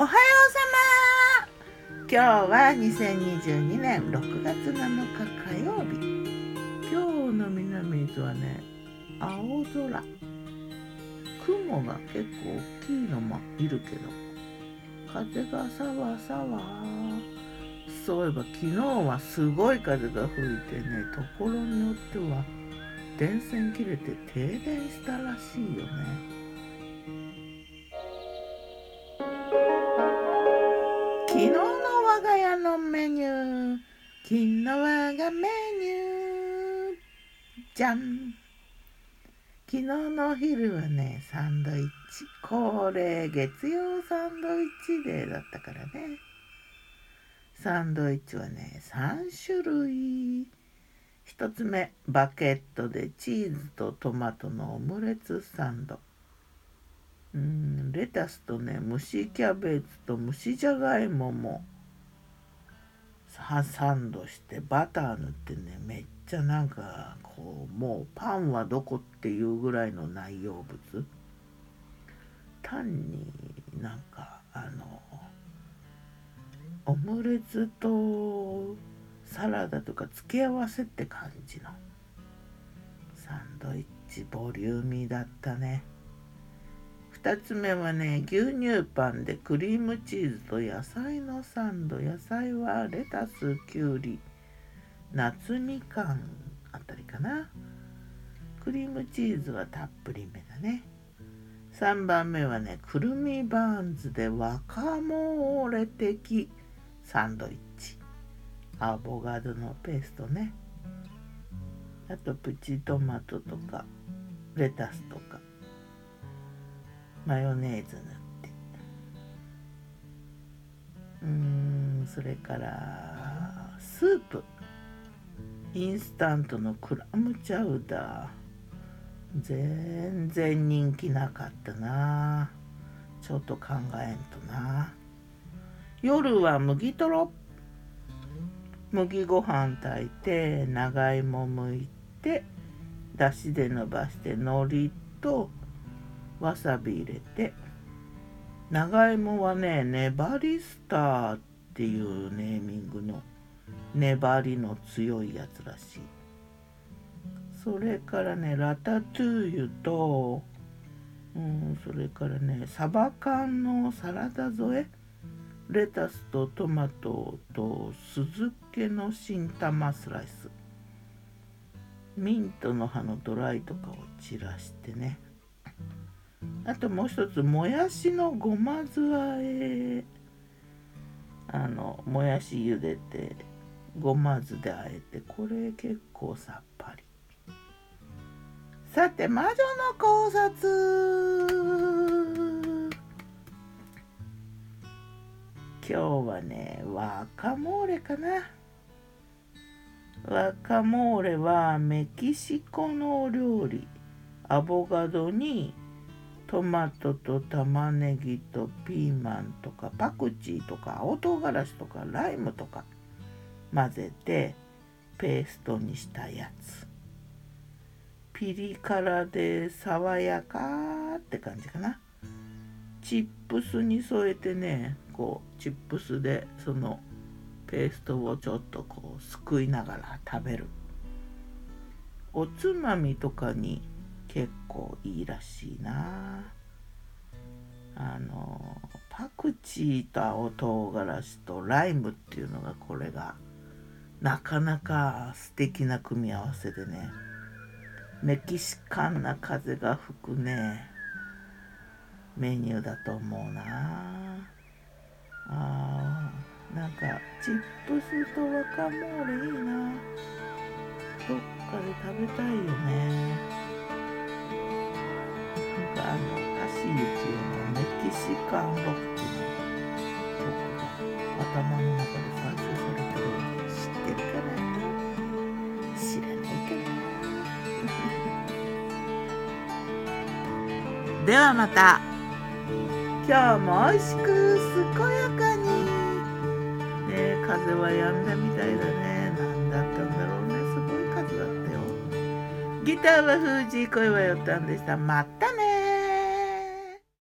おはようさま。今日は2022年6月7日火曜日。今日の南伊豆はね青空。雲が結構大きいのもいるけど風がさわさわ。そういえば昨日はすごい風が吹いてねところによっては電線切れて停電したらしいよね。昨日我がメニューじゃん。昨日のお昼はねサンドイッチ。恒例月曜サンドイッチデーだったからね。サンドイッチはね3種類。1つ目バケットでチーズとトマトのオムレツサンド。うんレタスとね蒸しキャベツと蒸しじゃがいもも。サンドしてバター塗ってねめっちゃなんかこうもうパンはどこっていうぐらいの内容物単になんかあのオムレツとサラダとか付け合わせって感じのサンドイッチボリューミーだったね。2つ目はね牛乳パンでクリームチーズと野菜のサンド野菜はレタスきゅうり夏みかんあたりかな。クリームチーズはたっぷりめだね。3番目はねくるみバーンズでワカモーレ的サンドイッチ。アボガドのペーストね。あとプチトマトとかレタスとか。マヨネーズ塗って。うんそれからスープ。インスタントのクラムチャウダー。全然人気なかったな。ちょっと考えんとな。夜は麦とろ。麦ご飯炊いて長芋むいてだしで伸ばして海苔とわさび入れて。長芋はね粘りスターっていうネーミングの粘りの強いやつらしい。それからねラタトゥーユとうんそれからねサバ缶のサラダ添え。レタスとトマトと酢漬けの新玉スライス。ミントの葉のドライとかを散らしてね。あともう一つもやしのごま酢あえあのもやし茹でてごま酢であえてこれ結構さっぱり。さて魔女の考察。今日はねワカモーレかな。ワカモーレはメキシコの料理アボカドにトマトと玉ねぎとピーマンとかパクチーとか青唐辛子とかライムとか混ぜてペーストにしたやつ。ピリ辛で爽やかって感じかな。チップスに添えてねこうチップスでそのペーストをちょっとこうすくいながら食べる。おつまみとかに構いいらしいな。あのパクチーと青唐辛子とライムっていうのがこれがなかなか素敵な組み合わせでね。メキシカンな風が吹くね。メニューだと思うな。あなんかチップスとワカモーレいいな。どっかで食べたいよね。雪のメキシカンロックの曲が頭の中で再生されてるの知ってるかな知ら。ないかなではまた今日も美味しく健やかに。ね風は止んだみたいだね。何だったんだろうね。すごい風だったよ。ギターは封じ声はよったんでした。またね。